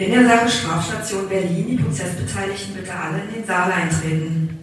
In der Sache Strafstation Berlin die Prozessbeteiligten bitte alle in den Saal eintreten.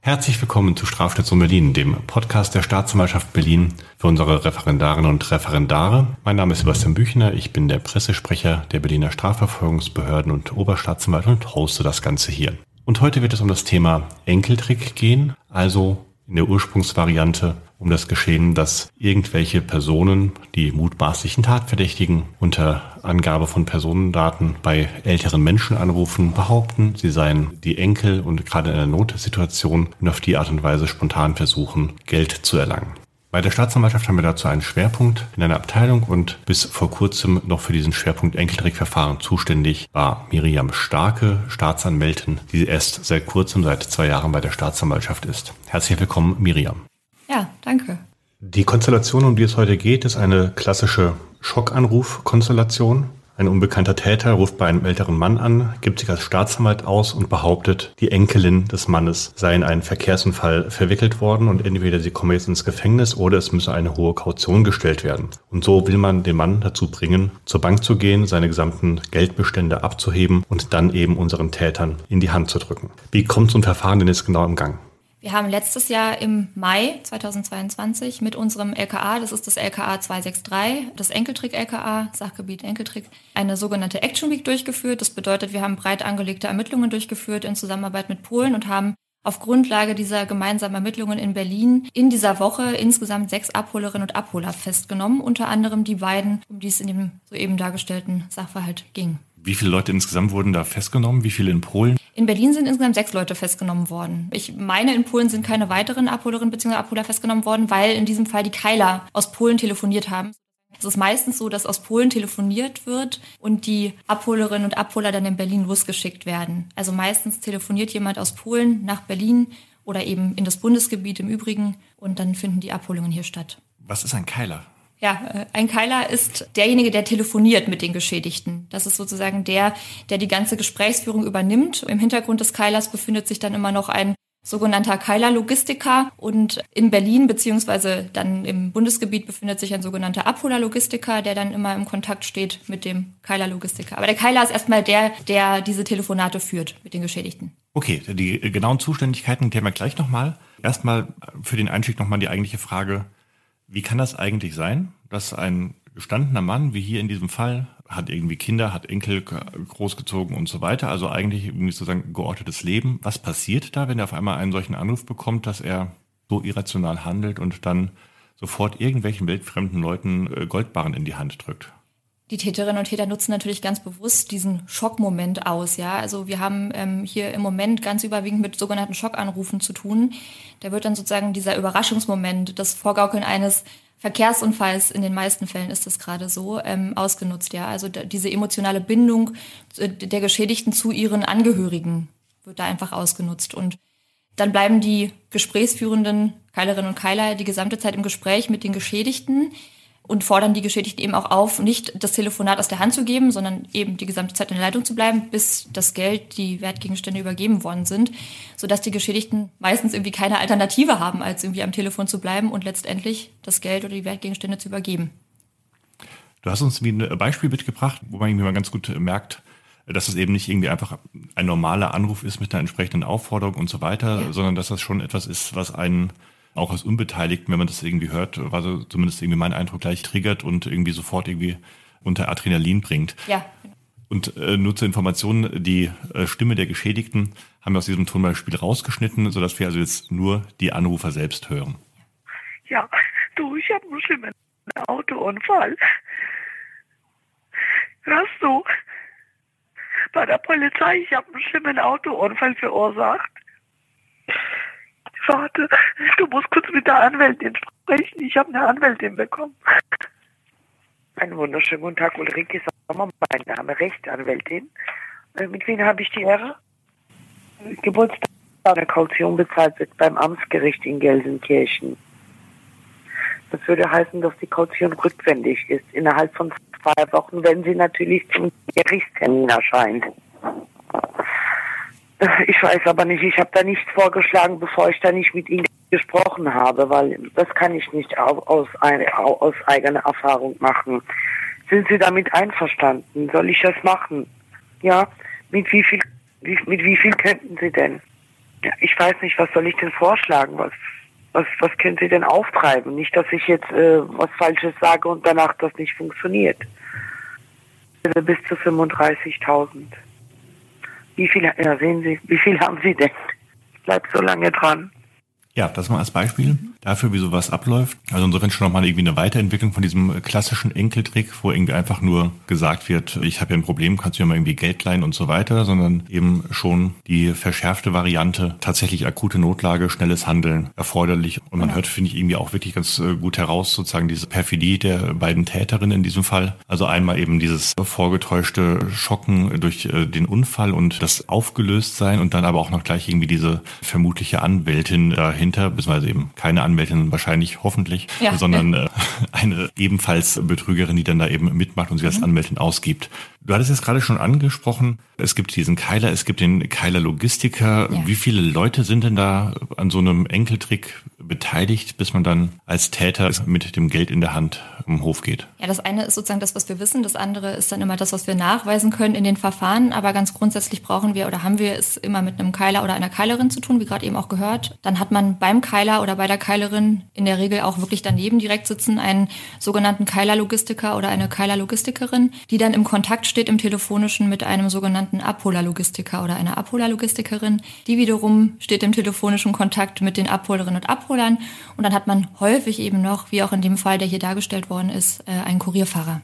Herzlich willkommen zu Strafstation Berlin, dem Podcast der Staatsanwaltschaft Berlin für unsere Referendarinnen und Referendare. Mein Name ist Sebastian Büchner, ich bin der Pressesprecher der Berliner Strafverfolgungsbehörden und Oberstaatsanwalt und hoste das Ganze hier. Und heute wird es um das Thema Enkeltrick gehen, also in der Ursprungsvariante um das Geschehen, dass irgendwelche Personen, die mutmaßlichen Tatverdächtigen, unter Angabe von Personendaten bei älteren Menschen anrufen, behaupten, sie seien die Enkel und gerade in einer Notsituation und auf die Art und Weise spontan versuchen, Geld zu erlangen. Bei der Staatsanwaltschaft haben wir dazu einen Schwerpunkt in einer Abteilung und bis vor kurzem noch für diesen Schwerpunkt Enkeltrickverfahren zuständig war Miriam Starke, Staatsanwältin, die erst seit kurzem, seit zwei Jahren bei der Staatsanwaltschaft ist. Herzlich willkommen, Miriam. Ja, danke. Die Konstellation, um die es heute geht, ist eine klassische Schockanruf-Konstellation. Ein unbekannter Täter ruft bei einem älteren Mann an, gibt sich als Staatsanwalt aus und behauptet, die Enkelin des Mannes sei in einen Verkehrsunfall verwickelt worden und entweder sie komme jetzt ins Gefängnis oder es müsse eine hohe Kaution gestellt werden. Und so will man den Mann dazu bringen, zur Bank zu gehen, seine gesamten Geldbestände abzuheben und dann eben unseren Tätern in die Hand zu drücken. Wie kommt so ein Verfahren denn jetzt genau im Gang? Wir haben letztes Jahr im Mai 2022 mit unserem LKA, das ist das LKA 263, das Enkeltrick-LKA, Sachgebiet Enkeltrick, eine sogenannte Action Week durchgeführt. Das bedeutet, wir haben breit angelegte Ermittlungen durchgeführt in Zusammenarbeit mit Polen und haben auf Grundlage dieser gemeinsamen Ermittlungen in Berlin in dieser Woche insgesamt sechs Abholerinnen und Abholer festgenommen, unter anderem die beiden, um die es in dem soeben dargestellten Sachverhalt ging. Wie viele Leute insgesamt wurden da festgenommen? Wie viele in Polen? In Berlin sind insgesamt sechs Leute festgenommen worden. Ich meine, in Polen sind keine weiteren Abholerinnen bzw. Abholer festgenommen worden, weil in diesem Fall die Keiler aus Polen telefoniert haben. Es ist meistens so, dass aus Polen telefoniert wird und die Abholerinnen und Abholer dann in Berlin losgeschickt werden. Also meistens telefoniert jemand aus Polen nach Berlin oder eben in das Bundesgebiet im Übrigen und dann finden die Abholungen hier statt. Was ist ein Keiler? Ja, äh, ein Keiler ist derjenige, der telefoniert mit den Geschädigten. Das ist sozusagen der, der die ganze Gesprächsführung übernimmt. Im Hintergrund des Keilers befindet sich dann immer noch ein sogenannter Keiler-Logistiker und in Berlin beziehungsweise dann im Bundesgebiet befindet sich ein sogenannter Abholer-Logistiker, der dann immer im Kontakt steht mit dem Keiler-Logistiker. Aber der Keiler ist erstmal der, der diese Telefonate führt mit den Geschädigten. Okay, die genauen Zuständigkeiten klären wir gleich nochmal. Erstmal für den Einstieg nochmal die eigentliche Frage, wie kann das eigentlich sein, dass ein gestandener Mann, wie hier in diesem Fall, hat irgendwie Kinder, hat Enkel großgezogen und so weiter, also eigentlich sozusagen geordnetes Leben. Was passiert da, wenn er auf einmal einen solchen Anruf bekommt, dass er so irrational handelt und dann sofort irgendwelchen weltfremden Leuten äh, Goldbarren in die Hand drückt? die Täterinnen und Täter nutzen natürlich ganz bewusst diesen Schockmoment aus. Ja, also wir haben ähm, hier im Moment ganz überwiegend mit sogenannten Schockanrufen zu tun. Da wird dann sozusagen dieser Überraschungsmoment, das Vorgaukeln eines Verkehrsunfalls, in den meisten Fällen ist das gerade so, ähm, ausgenutzt. Ja, also diese emotionale Bindung äh, der Geschädigten zu ihren Angehörigen wird da einfach ausgenutzt und dann bleiben die gesprächsführenden Keilerinnen und Keiler die gesamte Zeit im Gespräch mit den Geschädigten und fordern die Geschädigten eben auch auf, nicht das Telefonat aus der Hand zu geben, sondern eben die gesamte Zeit in der Leitung zu bleiben, bis das Geld, die Wertgegenstände übergeben worden sind, sodass die Geschädigten meistens irgendwie keine Alternative haben, als irgendwie am Telefon zu bleiben und letztendlich das Geld oder die Wertgegenstände zu übergeben. Du hast uns wie ein Beispiel mitgebracht, wo man irgendwie mal ganz gut merkt, dass es eben nicht irgendwie einfach ein normaler Anruf ist mit einer entsprechenden Aufforderung und so weiter, ja. sondern dass das schon etwas ist, was einen auch als Unbeteiligten, wenn man das irgendwie hört, war so zumindest irgendwie mein Eindruck gleich triggert und irgendwie sofort irgendwie unter Adrenalin bringt. Ja. Und äh, nur zur Information, die äh, Stimme der Geschädigten haben wir aus diesem Tonbeispiel rausgeschnitten, sodass wir also jetzt nur die Anrufer selbst hören. Ja, du, ich habe einen schlimmen Autounfall. Hörst du? Bei der Polizei, ich habe einen schlimmen Autounfall verursacht. Warte, du musst kurz mit der Anwältin sprechen. Ich habe eine Anwältin bekommen. Einen wunderschönen guten Tag, Ulrike Sommer, mein Name, Rechtsanwältin. Äh, mit wem habe ich die Ehre? Geburtstag eine Kaution bezahlt wird beim Amtsgericht in Gelsenkirchen. Das würde heißen, dass die Kaution rückwendig ist, innerhalb von zwei Wochen, wenn sie natürlich zum Gerichtstermin erscheint. Ich weiß aber nicht, ich habe da nichts vorgeschlagen, bevor ich da nicht mit Ihnen gesprochen habe, weil das kann ich nicht aus, aus eigener Erfahrung machen. Sind Sie damit einverstanden? Soll ich das machen? Ja, mit wie viel, mit wie viel könnten Sie denn? Ja, ich weiß nicht, was soll ich denn vorschlagen? Was, was, was können Sie denn auftreiben? Nicht, dass ich jetzt äh, was Falsches sage und danach das nicht funktioniert. Bis zu 35.000. Wie viel, ja, sehen Sie, wie viel haben Sie denn? Ich bleib so lange dran. Ja, das mal als Beispiel dafür, wie sowas abläuft. Also insofern schon nochmal irgendwie eine Weiterentwicklung von diesem klassischen Enkeltrick, wo irgendwie einfach nur gesagt wird, ich habe ja ein Problem, kannst du mir mal irgendwie Geld leihen und so weiter, sondern eben schon die verschärfte Variante, tatsächlich akute Notlage, schnelles Handeln erforderlich. Und man hört, finde ich, irgendwie auch wirklich ganz äh, gut heraus, sozusagen diese Perfidie der beiden Täterinnen in diesem Fall. Also einmal eben dieses vorgetäuschte Schocken durch äh, den Unfall und das Aufgelöstsein und dann aber auch noch gleich irgendwie diese vermutliche Anwältin dahin dahinter, beziehungsweise eben keine Anwältin wahrscheinlich, hoffentlich, ja. sondern äh, eine ebenfalls Betrügerin, die dann da eben mitmacht und sich als mhm. Anwältin ausgibt. Du hattest es gerade schon angesprochen, es gibt diesen Keiler, es gibt den Keiler Logistiker. Ja. Wie viele Leute sind denn da an so einem Enkeltrick beteiligt, bis man dann als Täter mit dem Geld in der Hand um Hof geht? Ja, das eine ist sozusagen das, was wir wissen. Das andere ist dann immer das, was wir nachweisen können in den Verfahren. Aber ganz grundsätzlich brauchen wir oder haben wir es immer mit einem Keiler oder einer Keilerin zu tun, wie gerade eben auch gehört. Dann hat man beim Keiler oder bei der Keilerin in der Regel auch wirklich daneben direkt sitzen einen sogenannten Keiler-Logistiker oder eine Keiler-Logistikerin, die dann im Kontakt steht im telefonischen mit einem sogenannten Abholer-Logistiker oder einer Abholer-Logistikerin. Die wiederum steht im telefonischen Kontakt mit den Abholerinnen und Abholern. Und dann hat man häufig eben noch, wie auch in dem Fall, der hier dargestellt worden ist, äh, einen Kurierfahrer.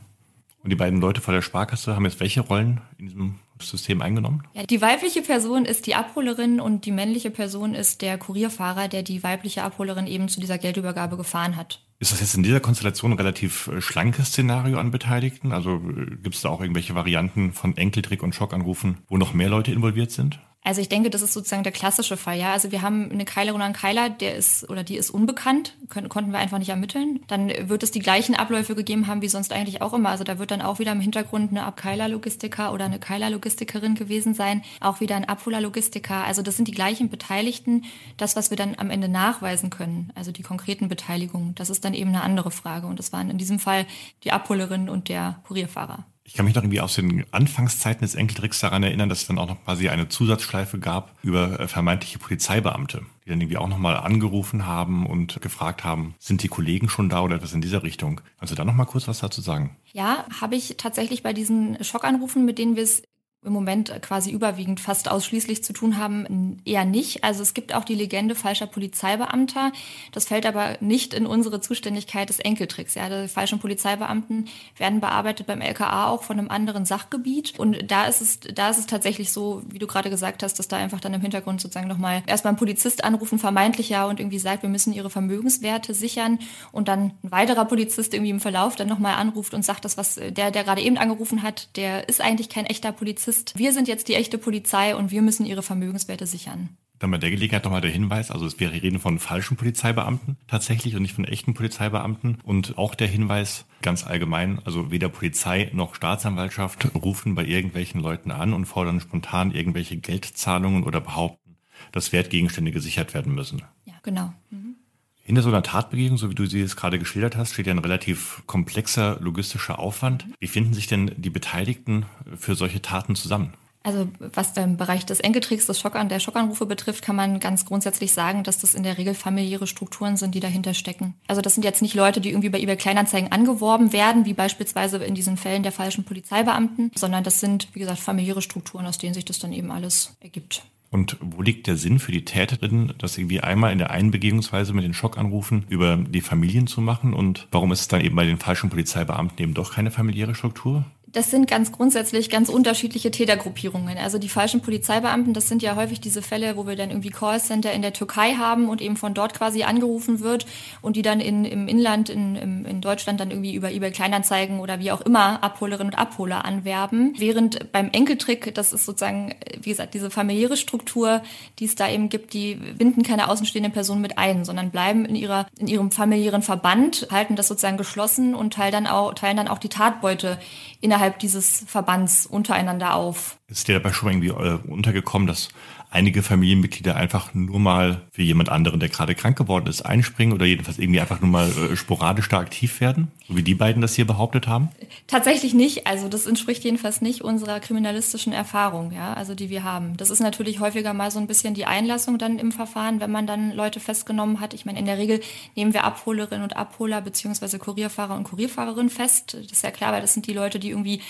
Und die beiden Leute vor der Sparkasse haben jetzt welche Rollen in diesem System eingenommen? Ja, die weibliche Person ist die Abholerin und die männliche Person ist der Kurierfahrer, der die weibliche Abholerin eben zu dieser Geldübergabe gefahren hat. Ist das jetzt in dieser Konstellation ein relativ äh, schlankes Szenario an Beteiligten? Also äh, gibt es da auch irgendwelche Varianten von Enkeltrick und Schockanrufen, wo noch mehr Leute involviert sind? Also ich denke, das ist sozusagen der klassische Fall, ja. Also wir haben eine Keilerin oder einen Keiler, der ist oder die ist unbekannt, können, konnten wir einfach nicht ermitteln. Dann wird es die gleichen Abläufe gegeben haben wie sonst eigentlich auch immer. Also da wird dann auch wieder im Hintergrund eine Abkeiler-Logistiker oder eine Keiler-Logistikerin gewesen sein, auch wieder ein Abholer-Logistiker. Also das sind die gleichen Beteiligten. Das, was wir dann am Ende nachweisen können, also die konkreten Beteiligungen, das ist dann eben eine andere Frage. Und das waren in diesem Fall die Abholerin und der Kurierfahrer. Ich kann mich noch irgendwie aus den Anfangszeiten des Enkeltricks daran erinnern, dass es dann auch noch quasi eine Zusatzschleife gab über äh, vermeintliche Polizeibeamte, die dann irgendwie auch nochmal angerufen haben und gefragt haben, sind die Kollegen schon da oder etwas in dieser Richtung? Kannst du da nochmal kurz was dazu sagen? Ja, habe ich tatsächlich bei diesen Schockanrufen, mit denen wir es im Moment quasi überwiegend fast ausschließlich zu tun haben, eher nicht. Also es gibt auch die Legende falscher Polizeibeamter. Das fällt aber nicht in unsere Zuständigkeit des Enkeltricks. Ja, die falschen Polizeibeamten werden bearbeitet beim LKA auch von einem anderen Sachgebiet. Und da ist es, da ist es tatsächlich so, wie du gerade gesagt hast, dass da einfach dann im Hintergrund sozusagen nochmal erstmal ein Polizist anrufen, vermeintlich ja, und irgendwie sagt, wir müssen ihre Vermögenswerte sichern. Und dann ein weiterer Polizist irgendwie im Verlauf dann nochmal anruft und sagt, das, was der, der gerade eben angerufen hat, der ist eigentlich kein echter Polizist Polizist. Wir sind jetzt die echte Polizei und wir müssen ihre Vermögenswerte sichern. Dann bei der Gelegenheit nochmal der Hinweis, also es wäre reden von falschen Polizeibeamten tatsächlich und nicht von echten Polizeibeamten. Und auch der Hinweis ganz allgemein, also weder Polizei noch Staatsanwaltschaft rufen bei irgendwelchen Leuten an und fordern spontan irgendwelche Geldzahlungen oder behaupten, dass Wertgegenstände gesichert werden müssen. Ja, genau. Mhm. Hinter so einer Tatbegehung, so wie du sie jetzt gerade geschildert hast, steht ja ein relativ komplexer logistischer Aufwand. Wie finden sich denn die Beteiligten für solche Taten zusammen? Also was den Bereich des Enkeltricks, des Schock der Schockanrufe betrifft, kann man ganz grundsätzlich sagen, dass das in der Regel familiäre Strukturen sind, die dahinter stecken. Also das sind jetzt nicht Leute, die irgendwie bei eBay Kleinanzeigen angeworben werden, wie beispielsweise in diesen Fällen der falschen Polizeibeamten, sondern das sind, wie gesagt, familiäre Strukturen, aus denen sich das dann eben alles ergibt. Und wo liegt der Sinn für die Täterin, das irgendwie einmal in der einen Begehungsweise mit den Schockanrufen über die Familien zu machen? Und warum ist es dann eben bei den falschen Polizeibeamten eben doch keine familiäre Struktur? Das sind ganz grundsätzlich ganz unterschiedliche Tätergruppierungen. Also die falschen Polizeibeamten, das sind ja häufig diese Fälle, wo wir dann irgendwie Callcenter in der Türkei haben und eben von dort quasi angerufen wird und die dann in, im Inland, in, in, Deutschland dann irgendwie über eBay Kleinanzeigen oder wie auch immer Abholerinnen und Abholer anwerben. Während beim Enkeltrick, das ist sozusagen, wie gesagt, diese familiäre Struktur, die es da eben gibt, die binden keine außenstehenden Personen mit ein, sondern bleiben in ihrer, in ihrem familiären Verband, halten das sozusagen geschlossen und teilen dann auch, teilen dann auch die Tatbeute innerhalb dieses Verbands untereinander auf. Ist dir dabei schon irgendwie äh, untergekommen, dass einige Familienmitglieder einfach nur mal für jemand anderen, der gerade krank geworden ist, einspringen oder jedenfalls irgendwie einfach nur mal äh, sporadisch da aktiv werden, so wie die beiden das hier behauptet haben? Tatsächlich nicht. Also das entspricht jedenfalls nicht unserer kriminalistischen Erfahrung, ja, also die wir haben. Das ist natürlich häufiger mal so ein bisschen die Einlassung dann im Verfahren, wenn man dann Leute festgenommen hat. Ich meine, in der Regel nehmen wir Abholerinnen und Abholer beziehungsweise Kurierfahrer und Kurierfahrerinnen fest. Das ist ja klar, weil das sind die Leute, die irgendwie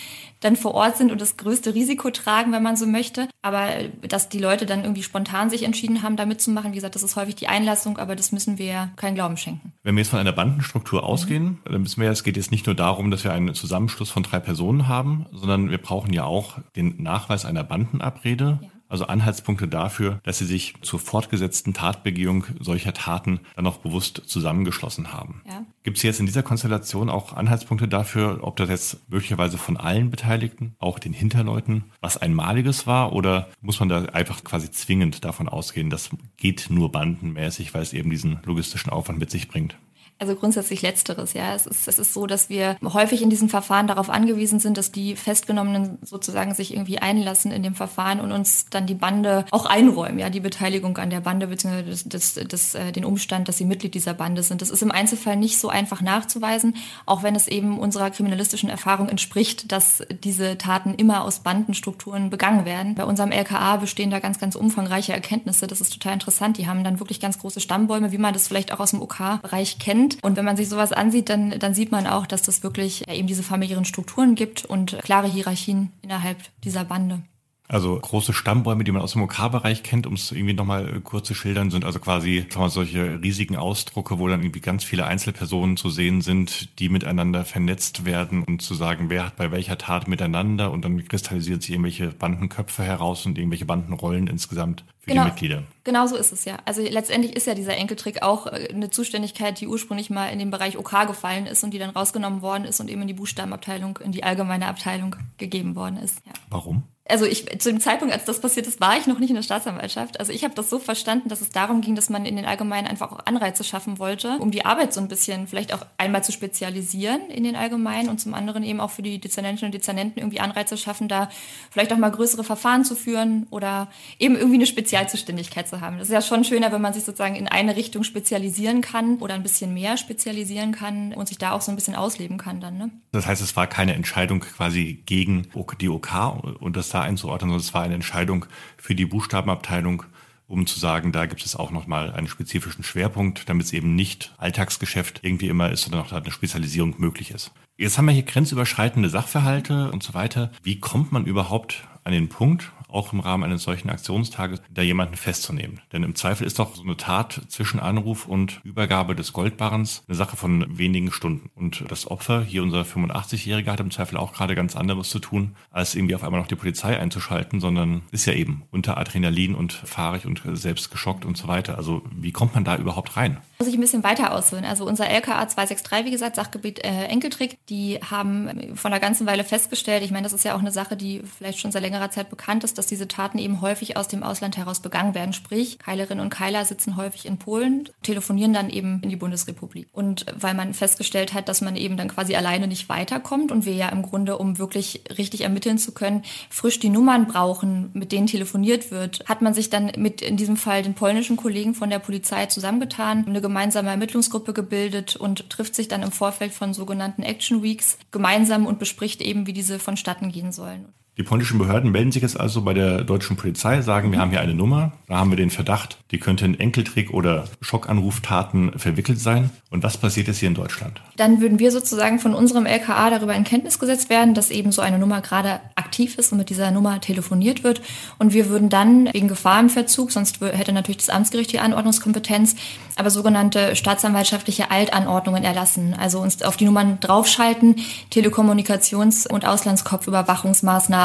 dann vor Ort sind und das größte Risiko tragen, wenn man so möchte. Aber dass die Leute dann irgendwie spontan sich entschieden haben, da mitzumachen. Wie gesagt, das ist häufig die Einlassung, aber das müssen wir keinen Glauben schenken. Wenn wir jetzt von einer Bandenstruktur ausgehen, dann müssen wir, es geht jetzt nicht nur darum, dass wir einen Zusammenschluss von drei Personen haben, sondern wir brauchen ja auch den Nachweis einer Bandenabrede. Ja also Anhaltspunkte dafür, dass sie sich zur fortgesetzten Tatbegehung solcher Taten dann auch bewusst zusammengeschlossen haben. Ja. Gibt es jetzt in dieser Konstellation auch Anhaltspunkte dafür, ob das jetzt möglicherweise von allen Beteiligten, auch den Hinterleuten, was Einmaliges war oder muss man da einfach quasi zwingend davon ausgehen, das geht nur bandenmäßig, weil es eben diesen logistischen Aufwand mit sich bringt? Also grundsätzlich letzteres, ja. Es ist, es ist so, dass wir häufig in diesen Verfahren darauf angewiesen sind, dass die Festgenommenen sozusagen sich irgendwie einlassen in dem Verfahren und uns dann die Bande auch einräumen, ja, die Beteiligung an der Bande beziehungsweise das, das, das, äh, den Umstand, dass sie Mitglied dieser Bande sind. Das ist im Einzelfall nicht so einfach nachzuweisen, auch wenn es eben unserer kriminalistischen Erfahrung entspricht, dass diese Taten immer aus Bandenstrukturen begangen werden. Bei unserem LKA bestehen da ganz, ganz umfangreiche Erkenntnisse. Das ist total interessant. Die haben dann wirklich ganz große Stammbäume, wie man das vielleicht auch aus dem OK-Bereich kennt sind. Und wenn man sich sowas ansieht, dann, dann sieht man auch, dass das wirklich eben diese familiären Strukturen gibt und klare Hierarchien innerhalb dieser Bande. Also große Stammbäume, die man aus dem OK-Bereich kennt, um es irgendwie nochmal äh, kurz zu schildern, sind also quasi wir, solche riesigen Ausdrucke, wo dann irgendwie ganz viele Einzelpersonen zu sehen sind, die miteinander vernetzt werden und zu sagen, wer hat bei welcher Tat miteinander und dann kristallisiert sich irgendwelche Bandenköpfe heraus und irgendwelche Bandenrollen insgesamt für genau, die Mitglieder. Genau so ist es ja. Also letztendlich ist ja dieser Enkeltrick auch äh, eine Zuständigkeit, die ursprünglich mal in den Bereich OK gefallen ist und die dann rausgenommen worden ist und eben in die Buchstabenabteilung, in die allgemeine Abteilung gegeben worden ist. Ja. Warum? also ich zu dem Zeitpunkt, als das passiert ist, war ich noch nicht in der Staatsanwaltschaft. Also ich habe das so verstanden, dass es darum ging, dass man in den Allgemeinen einfach auch Anreize schaffen wollte, um die Arbeit so ein bisschen vielleicht auch einmal zu spezialisieren in den Allgemeinen und zum anderen eben auch für die Dezernentinnen und Dezernenten irgendwie Anreize schaffen, da vielleicht auch mal größere Verfahren zu führen oder eben irgendwie eine Spezialzuständigkeit zu haben. Das ist ja schon schöner, wenn man sich sozusagen in eine Richtung spezialisieren kann oder ein bisschen mehr spezialisieren kann und sich da auch so ein bisschen ausleben kann dann. Ne? Das heißt, es war keine Entscheidung quasi gegen die OK und das da einzuordnen, sondern es war eine Entscheidung für die Buchstabenabteilung, um zu sagen, da gibt es auch nochmal einen spezifischen Schwerpunkt, damit es eben nicht Alltagsgeschäft irgendwie immer ist, sondern auch da eine Spezialisierung möglich ist. Jetzt haben wir hier grenzüberschreitende Sachverhalte und so weiter. Wie kommt man überhaupt an den Punkt, auch im Rahmen eines solchen Aktionstages, da jemanden festzunehmen. Denn im Zweifel ist doch so eine Tat zwischen Anruf und Übergabe des Goldbarrens eine Sache von wenigen Stunden. Und das Opfer, hier unser 85-Jähriger, hat im Zweifel auch gerade ganz anderes zu tun, als irgendwie auf einmal noch die Polizei einzuschalten, sondern ist ja eben unter Adrenalin und fahrig und selbst geschockt und so weiter. Also wie kommt man da überhaupt rein? Muss ich ein bisschen weiter ausholen. Also unser LKA 263, wie gesagt, Sachgebiet äh, Enkeltrick, die haben von einer ganzen Weile festgestellt, ich meine, das ist ja auch eine Sache, die vielleicht schon seit längerer Zeit bekannt ist, dass diese Taten eben häufig aus dem Ausland heraus begangen werden. Sprich, Keilerinnen und Keiler sitzen häufig in Polen, telefonieren dann eben in die Bundesrepublik. Und weil man festgestellt hat, dass man eben dann quasi alleine nicht weiterkommt und wir ja im Grunde, um wirklich richtig ermitteln zu können, frisch die Nummern brauchen, mit denen telefoniert wird, hat man sich dann mit in diesem Fall den polnischen Kollegen von der Polizei zusammengetan, eine gemeinsame Ermittlungsgruppe gebildet und trifft sich dann im Vorfeld von sogenannten Action Weeks gemeinsam und bespricht eben, wie diese vonstatten gehen sollen. Die polnischen Behörden melden sich jetzt also bei der deutschen Polizei, sagen, wir haben hier eine Nummer, da haben wir den Verdacht, die könnte in Enkeltrick oder Schockanruftaten verwickelt sein. Und was passiert jetzt hier in Deutschland? Dann würden wir sozusagen von unserem LKA darüber in Kenntnis gesetzt werden, dass eben so eine Nummer gerade aktiv ist und mit dieser Nummer telefoniert wird. Und wir würden dann wegen Gefahr im Verzug, sonst hätte natürlich das Amtsgericht die Anordnungskompetenz, aber sogenannte staatsanwaltschaftliche Altanordnungen erlassen. Also uns auf die Nummern draufschalten, Telekommunikations- und Auslandskopfüberwachungsmaßnahmen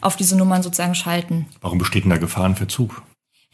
auf diese Nummern sozusagen schalten. Warum besteht denn da Gefahr im Verzug?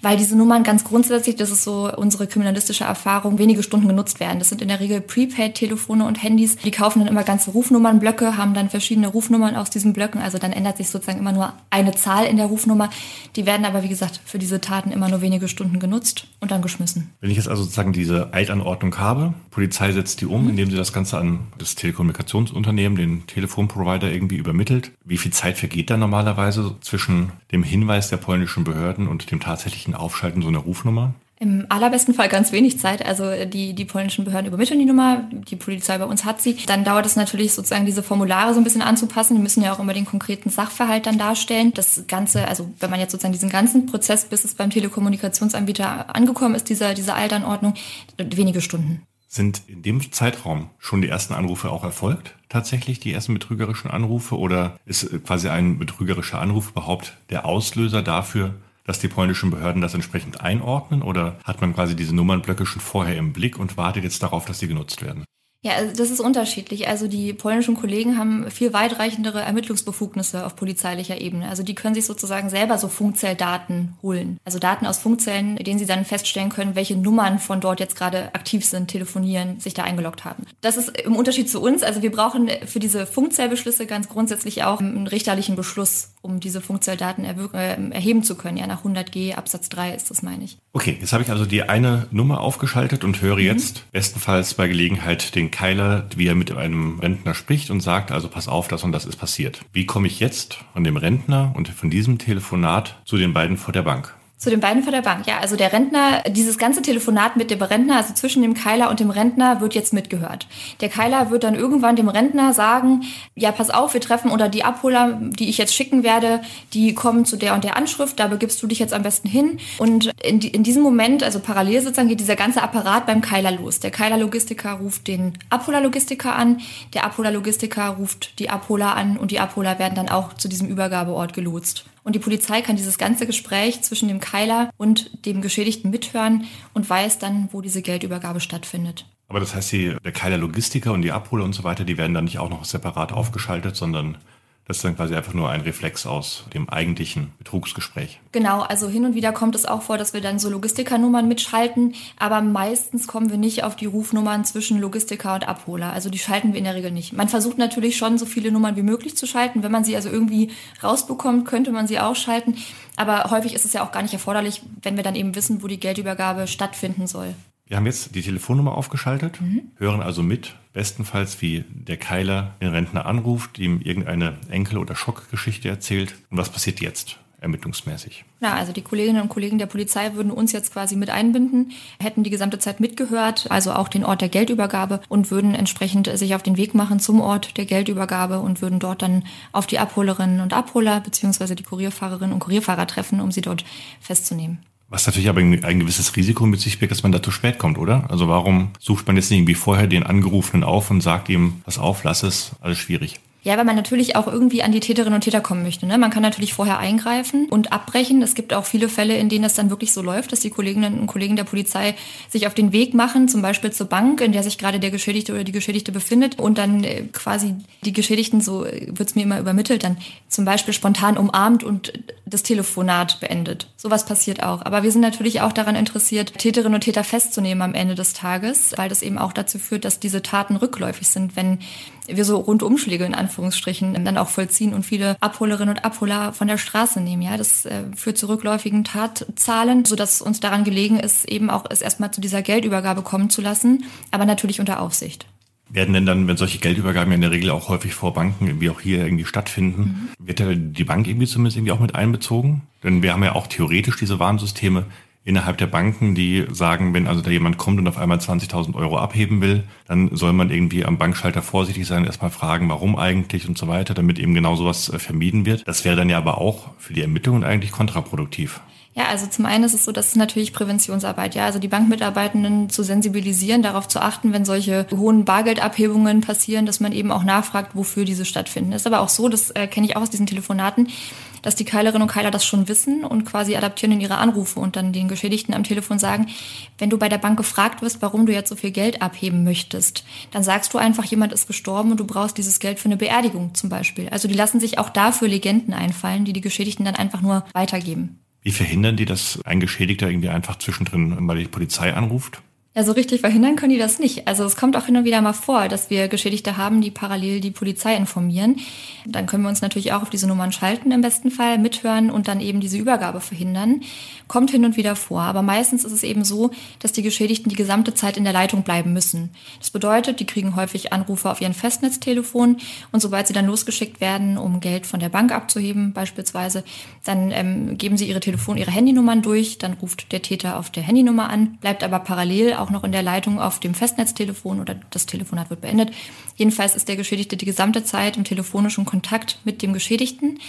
Weil diese Nummern ganz grundsätzlich, das ist so unsere kriminalistische Erfahrung, wenige Stunden genutzt werden. Das sind in der Regel Prepaid-Telefone und Handys. Die kaufen dann immer ganze Rufnummernblöcke, haben dann verschiedene Rufnummern aus diesen Blöcken. Also dann ändert sich sozusagen immer nur eine Zahl in der Rufnummer. Die werden aber, wie gesagt, für diese Taten immer nur wenige Stunden genutzt und dann geschmissen. Wenn ich jetzt also sozusagen diese Eitanordnung habe, Polizei setzt die um, mhm. indem sie das Ganze an das Telekommunikationsunternehmen, den Telefonprovider irgendwie übermittelt. Wie viel Zeit vergeht da normalerweise zwischen dem Hinweis der polnischen Behörden und dem tatsächlichen Aufschalten so einer Rufnummer? Im allerbesten Fall ganz wenig Zeit. Also die, die polnischen Behörden übermitteln die Nummer, die Polizei bei uns hat sie. Dann dauert es natürlich sozusagen diese Formulare so ein bisschen anzupassen. Die müssen ja auch immer den konkreten Sachverhalt dann darstellen. Das Ganze, also wenn man jetzt sozusagen diesen ganzen Prozess, bis es beim Telekommunikationsanbieter angekommen ist, dieser, diese Altanordnung, wenige Stunden. Sind in dem Zeitraum schon die ersten Anrufe auch erfolgt? Tatsächlich die ersten betrügerischen Anrufe? Oder ist quasi ein betrügerischer Anruf überhaupt der Auslöser dafür, dass die polnischen Behörden das entsprechend einordnen? Oder hat man quasi diese Nummernblöcke schon vorher im Blick und wartet jetzt darauf, dass sie genutzt werden? Ja, also das ist unterschiedlich. Also die polnischen Kollegen haben viel weitreichendere Ermittlungsbefugnisse auf polizeilicher Ebene. Also die können sich sozusagen selber so Funkzelldaten holen. Also Daten aus Funkzellen, denen sie dann feststellen können, welche Nummern von dort jetzt gerade aktiv sind, telefonieren, sich da eingeloggt haben. Das ist im Unterschied zu uns. Also wir brauchen für diese Funkzellbeschlüsse ganz grundsätzlich auch einen richterlichen Beschluss, um diese Funkzelldaten äh, erheben zu können. Ja, nach 100g Absatz 3 ist das, meine ich. Okay, jetzt habe ich also die eine Nummer aufgeschaltet und höre mhm. jetzt bestenfalls bei Gelegenheit den Keiler, wie er mit einem Rentner spricht und sagt, also pass auf, das und das ist passiert. Wie komme ich jetzt von dem Rentner und von diesem Telefonat zu den beiden vor der Bank? Zu den beiden vor der Bank, ja. Also der Rentner, dieses ganze Telefonat mit dem Rentner, also zwischen dem Keiler und dem Rentner, wird jetzt mitgehört. Der Keiler wird dann irgendwann dem Rentner sagen, ja, pass auf, wir treffen oder die Abholer, die ich jetzt schicken werde, die kommen zu der und der Anschrift, da begibst du dich jetzt am besten hin. Und in, in diesem Moment, also parallel sozusagen, geht dieser ganze Apparat beim Keiler los. Der Keiler-Logistiker ruft den Abholer-Logistiker an, der Abholer-Logistiker ruft die Abholer an und die Abholer werden dann auch zu diesem Übergabeort gelotst. Und die Polizei kann dieses ganze Gespräch zwischen dem Keiler und dem Geschädigten mithören und weiß dann, wo diese Geldübergabe stattfindet. Aber das heißt, die, der Keiler Logistiker und die Abholer und so weiter, die werden dann nicht auch noch separat aufgeschaltet, sondern das ist dann quasi einfach nur ein Reflex aus dem eigentlichen Betrugsgespräch. Genau, also hin und wieder kommt es auch vor, dass wir dann so Logistikernummern mitschalten, aber meistens kommen wir nicht auf die Rufnummern zwischen Logistiker und Abholer. Also die schalten wir in der Regel nicht. Man versucht natürlich schon so viele Nummern wie möglich zu schalten. Wenn man sie also irgendwie rausbekommt, könnte man sie auch schalten. Aber häufig ist es ja auch gar nicht erforderlich, wenn wir dann eben wissen, wo die Geldübergabe stattfinden soll. Wir haben jetzt die Telefonnummer aufgeschaltet, mhm. hören also mit, bestenfalls wie der Keiler den Rentner anruft, ihm irgendeine Enkel- oder Schockgeschichte erzählt. Und was passiert jetzt? ermittlungsmäßig? Ja, also die Kolleginnen und Kollegen der Polizei würden uns jetzt quasi mit einbinden, hätten die gesamte Zeit mitgehört, also auch den Ort der Geldübergabe und würden entsprechend sich auf den Weg machen zum Ort der Geldübergabe und würden dort dann auf die Abholerinnen und Abholer beziehungsweise die Kurierfahrerinnen und Kurierfahrer treffen, um sie dort festzunehmen. Was natürlich aber ein gewisses Risiko mit sich birgt, dass man da zu spät kommt, oder? Also warum sucht man jetzt nicht irgendwie vorher den Angerufenen auf und sagt ihm, pass auf, lass es, alles schwierig? Ja, weil man natürlich auch irgendwie an die Täterinnen und Täter kommen möchte. Ne? Man kann natürlich vorher eingreifen und abbrechen. Es gibt auch viele Fälle, in denen das dann wirklich so läuft, dass die Kolleginnen und Kollegen der Polizei sich auf den Weg machen, zum Beispiel zur Bank, in der sich gerade der Geschädigte oder die Geschädigte befindet und dann äh, quasi die Geschädigten, so äh, wird's mir immer übermittelt, dann zum Beispiel spontan umarmt und das Telefonat beendet. Sowas passiert auch. Aber wir sind natürlich auch daran interessiert, Täterinnen und Täter festzunehmen am Ende des Tages, weil das eben auch dazu führt, dass diese Taten rückläufig sind, wenn wir so Rundumschläge in Anführungsstrichen dann auch vollziehen und viele Abholerinnen und Abholer von der Straße nehmen. Ja, das äh, führt zu rückläufigen Tatzahlen, sodass uns daran gelegen ist, eben auch es erstmal zu dieser Geldübergabe kommen zu lassen, aber natürlich unter Aufsicht. Werden denn dann, wenn solche Geldübergaben ja in der Regel auch häufig vor Banken, wie auch hier irgendwie stattfinden, mhm. wird ja die Bank irgendwie zumindest irgendwie auch mit einbezogen? Denn wir haben ja auch theoretisch diese Warnsysteme, innerhalb der Banken, die sagen, wenn also da jemand kommt und auf einmal 20.000 Euro abheben will, dann soll man irgendwie am Bankschalter vorsichtig sein, erstmal fragen, warum eigentlich und so weiter, damit eben genau sowas äh, vermieden wird. Das wäre dann ja aber auch für die Ermittlungen eigentlich kontraproduktiv. Ja, also zum einen ist es so, dass es natürlich Präventionsarbeit, ja, also die Bankmitarbeitenden zu sensibilisieren, darauf zu achten, wenn solche hohen Bargeldabhebungen passieren, dass man eben auch nachfragt, wofür diese stattfinden. Ist aber auch so, das äh, kenne ich auch aus diesen Telefonaten, dass die Keilerinnen und Keiler das schon wissen und quasi adaptieren in ihre Anrufe und dann den Geschädigten am Telefon sagen, wenn du bei der Bank gefragt wirst, warum du jetzt so viel Geld abheben möchtest, dann sagst du einfach, jemand ist gestorben und du brauchst dieses Geld für eine Beerdigung zum Beispiel. Also die lassen sich auch dafür Legenden einfallen, die die Geschädigten dann einfach nur weitergeben. Wie verhindern die, dass ein Geschädigter irgendwie einfach zwischendrin mal die Polizei anruft? Ja, so richtig verhindern können die das nicht. Also es kommt auch hin und wieder mal vor, dass wir Geschädigte haben, die parallel die Polizei informieren. Dann können wir uns natürlich auch auf diese Nummern schalten im besten Fall, mithören und dann eben diese Übergabe verhindern. Kommt hin und wieder vor. Aber meistens ist es eben so, dass die Geschädigten die gesamte Zeit in der Leitung bleiben müssen. Das bedeutet, die kriegen häufig Anrufe auf ihren Festnetztelefon und sobald sie dann losgeschickt werden, um Geld von der Bank abzuheben beispielsweise, dann ähm, geben sie ihre Telefon, ihre Handynummern durch, dann ruft der Täter auf der Handynummer an, bleibt aber parallel auch auch noch in der Leitung auf dem Festnetztelefon oder das Telefonat wird beendet. Jedenfalls ist der Geschädigte die gesamte Zeit im telefonischen Kontakt mit dem Geschädigten.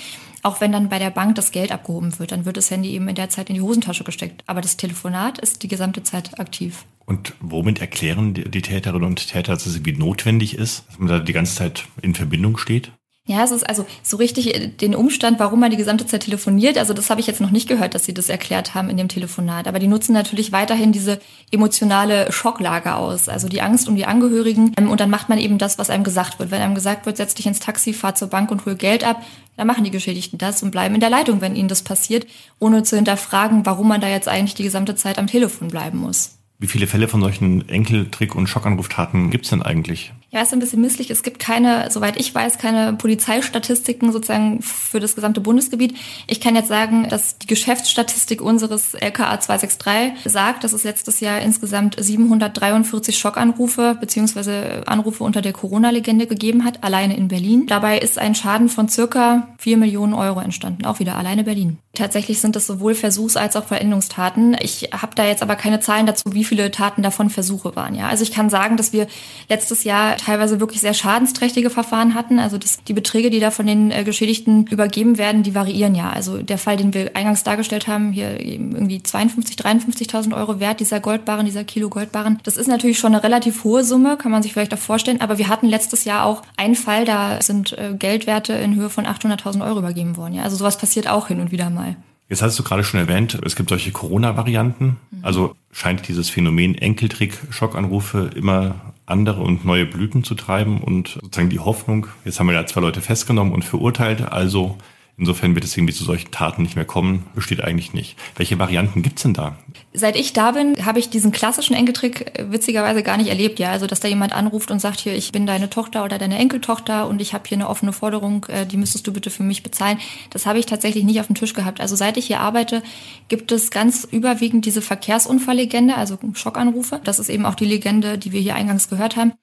Auch wenn dann bei der Bank das Geld abgehoben wird, dann wird das Handy eben in der Zeit in die Hosentasche gesteckt. Aber das Telefonat ist die gesamte Zeit aktiv. Und womit erklären die Täterinnen und Täter, dass es wie notwendig ist, dass man da die ganze Zeit in Verbindung steht? Ja, es ist also so richtig äh, den Umstand, warum man die gesamte Zeit telefoniert. Also das habe ich jetzt noch nicht gehört, dass sie das erklärt haben in dem Telefonat. Aber die nutzen natürlich weiterhin diese emotionale Schocklage aus, also die Angst um die Angehörigen. Ähm, und dann macht man eben das, was einem gesagt wird. Wenn einem gesagt wird, setz dich ins Taxi, fahr zur Bank und hol Geld ab, dann machen die Geschädigten das und bleiben in der Leitung, wenn ihnen das passiert, ohne zu hinterfragen, warum man da jetzt eigentlich die gesamte Zeit am Telefon bleiben muss. Wie viele Fälle von solchen Enkeltrick- und Schockanruftaten gibt es denn eigentlich? Ja, ist ein bisschen misslich. Es gibt keine, soweit ich weiß, keine Polizeistatistiken sozusagen für das gesamte Bundesgebiet. Ich kann jetzt sagen, dass die Geschäftsstatistik unseres LKA 263 sagt, dass es letztes Jahr insgesamt 743 Schockanrufe beziehungsweise Anrufe unter der Corona-Legende gegeben hat, alleine in Berlin. Dabei ist ein Schaden von circa 4 Millionen Euro entstanden, auch wieder alleine Berlin. Tatsächlich sind es sowohl Versuchs- als auch Verendungstaten. Ich habe da jetzt aber keine Zahlen dazu, wie viele Taten davon Versuche waren. Ja, also ich kann sagen, dass wir letztes Jahr teilweise wirklich sehr schadensträchtige Verfahren hatten. Also dass die Beträge, die da von den äh, Geschädigten übergeben werden, die variieren ja. Also der Fall, den wir eingangs dargestellt haben, hier irgendwie 52, 53.000 Euro wert, dieser Goldbarren, dieser Kilo Goldbarren. Das ist natürlich schon eine relativ hohe Summe, kann man sich vielleicht auch vorstellen. Aber wir hatten letztes Jahr auch einen Fall, da sind äh, Geldwerte in Höhe von 800.000 Euro übergeben worden. Ja, also sowas passiert auch hin und wieder mal. Jetzt hast du gerade schon erwähnt, es gibt solche Corona-Varianten. Mhm. Also scheint dieses Phänomen Enkeltrick-Schockanrufe immer andere und neue Blüten zu treiben und sozusagen die Hoffnung, jetzt haben wir ja zwei Leute festgenommen und verurteilt, also Insofern wird es irgendwie zu solchen Taten nicht mehr kommen, besteht eigentlich nicht. Welche Varianten gibt's denn da? Seit ich da bin, habe ich diesen klassischen Enkeltrick äh, witzigerweise gar nicht erlebt. Ja, also dass da jemand anruft und sagt hier, ich bin deine Tochter oder deine Enkeltochter und ich habe hier eine offene Forderung, äh, die müsstest du bitte für mich bezahlen. Das habe ich tatsächlich nicht auf dem Tisch gehabt. Also seit ich hier arbeite, gibt es ganz überwiegend diese Verkehrsunfalllegende, also Schockanrufe. Das ist eben auch die Legende, die wir hier eingangs gehört haben.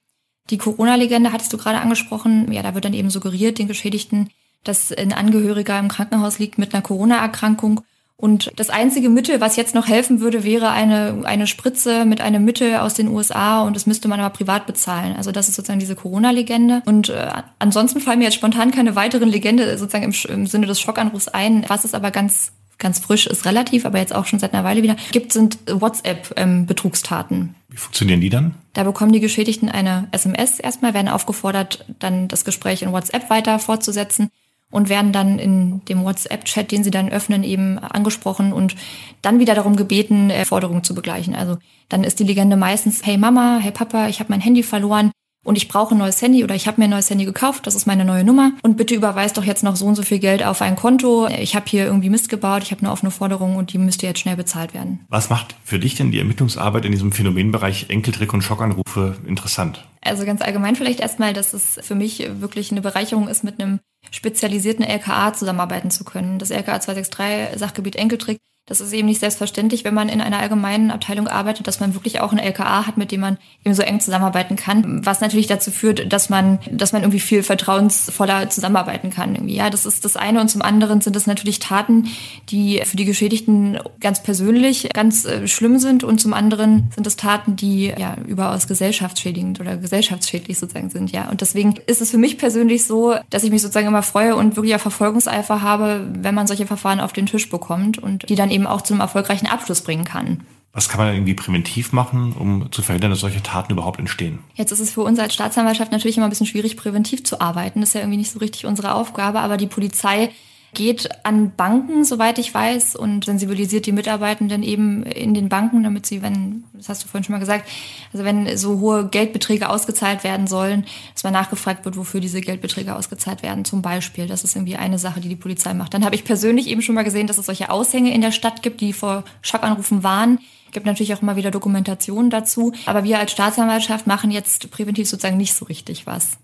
Die Corona-Legende hattest du gerade angesprochen. Ja, da wird dann eben suggeriert, den Geschädigten dass ein Angehöriger im Krankenhaus liegt mit einer Corona-Erkrankung. Und das einzige Mittel, was jetzt noch helfen würde, wäre eine, eine Spritze mit einem Mittel aus den USA und das müsste man aber privat bezahlen. Also das ist sozusagen diese Corona-Legende. Und äh, ansonsten fallen mir jetzt spontan keine weiteren Legende sozusagen im, im Sinne des Schockanrufs ein. Was ist aber ganz ganz frisch ist relativ, aber jetzt auch schon seit einer Weile wieder, gibt, sind WhatsApp-Betrugstaten. Ähm, Wie funktionieren die dann? Da bekommen die Geschädigten eine SMS erstmal, werden aufgefordert, dann das Gespräch in WhatsApp weiter fortzusetzen und werden dann in dem WhatsApp-Chat, den sie dann öffnen, eben angesprochen und dann wieder darum gebeten, Forderungen zu begleichen. Also dann ist die Legende meistens, hey Mama, hey Papa, ich habe mein Handy verloren und ich brauche ein neues Handy oder ich habe mir ein neues Handy gekauft, das ist meine neue Nummer und bitte überweist doch jetzt noch so und so viel Geld auf ein Konto. Ich habe hier irgendwie Mist gebaut, ich habe eine offene Forderung und die müsste jetzt schnell bezahlt werden. Was macht für dich denn die Ermittlungsarbeit in diesem Phänomenbereich Enkeltrick und Schockanrufe interessant? Also ganz allgemein vielleicht erstmal, dass es für mich wirklich eine Bereicherung ist, mit einem spezialisierten LKA zusammenarbeiten zu können. Das LKA 263 Sachgebiet Enkeltrick das ist eben nicht selbstverständlich, wenn man in einer allgemeinen Abteilung arbeitet, dass man wirklich auch ein LKA hat, mit dem man eben so eng zusammenarbeiten kann. Was natürlich dazu führt, dass man, dass man irgendwie viel vertrauensvoller zusammenarbeiten kann. Irgendwie. Ja, das ist das eine. Und zum anderen sind es natürlich Taten, die für die Geschädigten ganz persönlich ganz äh, schlimm sind. Und zum anderen sind es Taten, die ja überaus gesellschaftsschädigend oder gesellschaftsschädlich sozusagen sind. Ja, und deswegen ist es für mich persönlich so, dass ich mich sozusagen immer freue und wirklich auch Verfolgungseifer habe, wenn man solche Verfahren auf den Tisch bekommt und die dann eben auch zu einem erfolgreichen Abschluss bringen kann. Was kann man irgendwie präventiv machen, um zu verhindern, dass solche Taten überhaupt entstehen? Jetzt ist es für uns als Staatsanwaltschaft natürlich immer ein bisschen schwierig, präventiv zu arbeiten. Das ist ja irgendwie nicht so richtig unsere Aufgabe, aber die Polizei geht an Banken, soweit ich weiß, und sensibilisiert die Mitarbeitenden eben in den Banken, damit sie, wenn, das hast du vorhin schon mal gesagt, also wenn so hohe Geldbeträge ausgezahlt werden sollen, dass man nachgefragt wird, wofür diese Geldbeträge ausgezahlt werden, zum Beispiel. Das ist irgendwie eine Sache, die die Polizei macht. Dann habe ich persönlich eben schon mal gesehen, dass es solche Aushänge in der Stadt gibt, die vor Schockanrufen warnen. Gibt natürlich auch immer wieder Dokumentationen dazu. Aber wir als Staatsanwaltschaft machen jetzt präventiv sozusagen nicht so richtig was.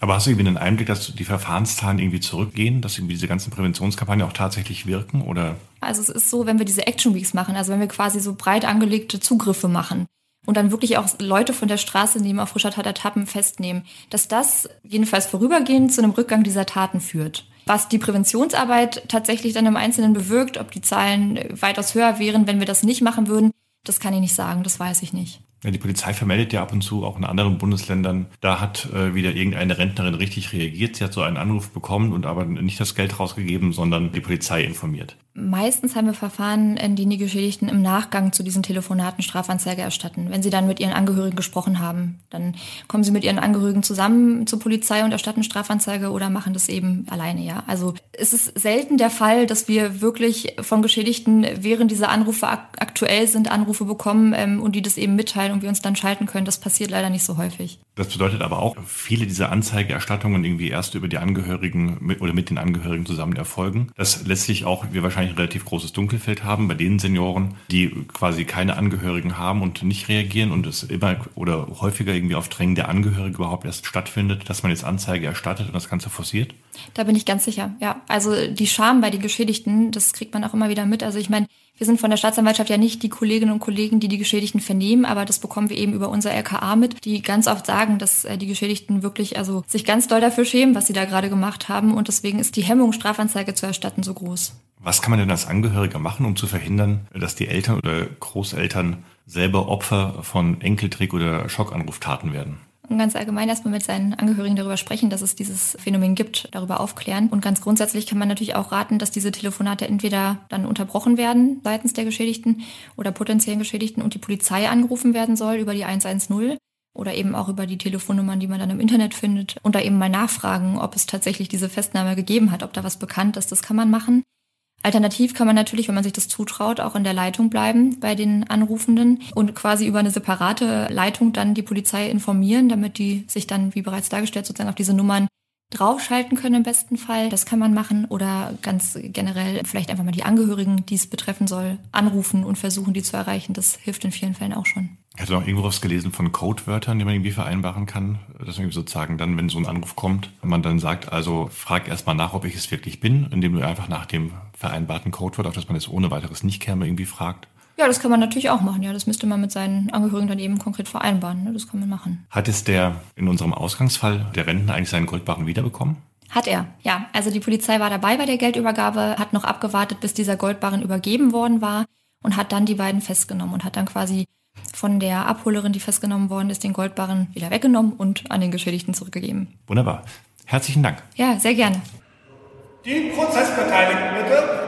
Aber hast du irgendwie einen Einblick, dass die Verfahrenszahlen irgendwie zurückgehen, dass irgendwie diese ganzen Präventionskampagnen auch tatsächlich wirken? Oder? Also es ist so, wenn wir diese Action Weeks machen, also wenn wir quasi so breit angelegte Zugriffe machen und dann wirklich auch Leute von der Straße nehmen, auf frischer Tat Tappen festnehmen, dass das jedenfalls vorübergehend zu einem Rückgang dieser Taten führt. Was die Präventionsarbeit tatsächlich dann im Einzelnen bewirkt, ob die Zahlen weitaus höher wären, wenn wir das nicht machen würden, das kann ich nicht sagen, das weiß ich nicht. Ja, die Polizei vermeldet ja ab und zu auch in anderen Bundesländern, da hat äh, wieder irgendeine Rentnerin richtig reagiert. Sie hat so einen Anruf bekommen und aber nicht das Geld rausgegeben, sondern die Polizei informiert. Meistens haben wir Verfahren, in denen die Geschädigten im Nachgang zu diesen Telefonaten Strafanzeige erstatten. Wenn sie dann mit ihren Angehörigen gesprochen haben, dann kommen sie mit ihren Angehörigen zusammen zur Polizei und erstatten Strafanzeige oder machen das eben alleine, ja. Also es ist selten der Fall, dass wir wirklich von Geschädigten, während diese Anrufe ak aktuell sind, Anrufe bekommen ähm, und die das eben mitteilen und wir uns dann schalten können. Das passiert leider nicht so häufig. Das bedeutet aber auch, viele dieser Anzeigeerstattungen irgendwie erst über die Angehörigen mit, oder mit den Angehörigen zusammen erfolgen. Dass letztlich auch wir wahrscheinlich ein relativ großes Dunkelfeld haben bei den Senioren, die quasi keine Angehörigen haben und nicht reagieren und es immer oder häufiger irgendwie auf Drängen der Angehörigen überhaupt erst stattfindet, dass man jetzt Anzeige erstattet und das Ganze forciert? Da bin ich ganz sicher, ja. Also die Scham bei den Geschädigten, das kriegt man auch immer wieder mit. Also ich meine, wir sind von der Staatsanwaltschaft ja nicht die Kolleginnen und Kollegen, die die Geschädigten vernehmen, aber das bekommen wir eben über unser LKA mit, die ganz oft sagen, dass äh, die Geschädigten wirklich also sich ganz doll dafür schämen, was sie da gerade gemacht haben und deswegen ist die Hemmung, Strafanzeige zu erstatten, so groß. Was kann man denn als Angehöriger machen, um zu verhindern, dass die Eltern oder Großeltern selber Opfer von Enkeltrick oder Schockanruftaten werden? Und ganz allgemein erstmal mit seinen Angehörigen darüber sprechen, dass es dieses Phänomen gibt, darüber aufklären. Und ganz grundsätzlich kann man natürlich auch raten, dass diese Telefonate entweder dann unterbrochen werden seitens der Geschädigten oder potenziellen Geschädigten und die Polizei angerufen werden soll über die 110 oder eben auch über die Telefonnummern, die man dann im Internet findet und da eben mal nachfragen, ob es tatsächlich diese Festnahme gegeben hat, ob da was bekannt ist. Das kann man machen. Alternativ kann man natürlich, wenn man sich das zutraut, auch in der Leitung bleiben bei den Anrufenden und quasi über eine separate Leitung dann die Polizei informieren, damit die sich dann, wie bereits dargestellt, sozusagen auf diese Nummern draufschalten können im besten Fall. Das kann man machen oder ganz generell vielleicht einfach mal die Angehörigen, die es betreffen soll, anrufen und versuchen, die zu erreichen. Das hilft in vielen Fällen auch schon. Ich hatte noch irgendwo was gelesen von Codewörtern, die man irgendwie vereinbaren kann. Dass man sozusagen dann, wenn so ein Anruf kommt, man dann sagt, also frag erstmal nach, ob ich es wirklich bin, indem du einfach nach dem vereinbarten Codewort, auf das man jetzt ohne weiteres nicht käme, irgendwie fragt. Ja, das kann man natürlich auch machen. Ja, das müsste man mit seinen Angehörigen dann eben konkret vereinbaren. Ne? Das kann man machen. Hat es der in unserem Ausgangsfall der Rentner eigentlich seinen Goldbarren wiederbekommen? Hat er, ja. Also die Polizei war dabei bei der Geldübergabe, hat noch abgewartet, bis dieser Goldbarren übergeben worden war und hat dann die beiden festgenommen und hat dann quasi von der Abholerin, die festgenommen worden ist, den Goldbarren wieder weggenommen und an den Geschädigten zurückgegeben. Wunderbar. Herzlichen Dank. Ja, sehr gerne. Die Prozessbeteiligten bitte.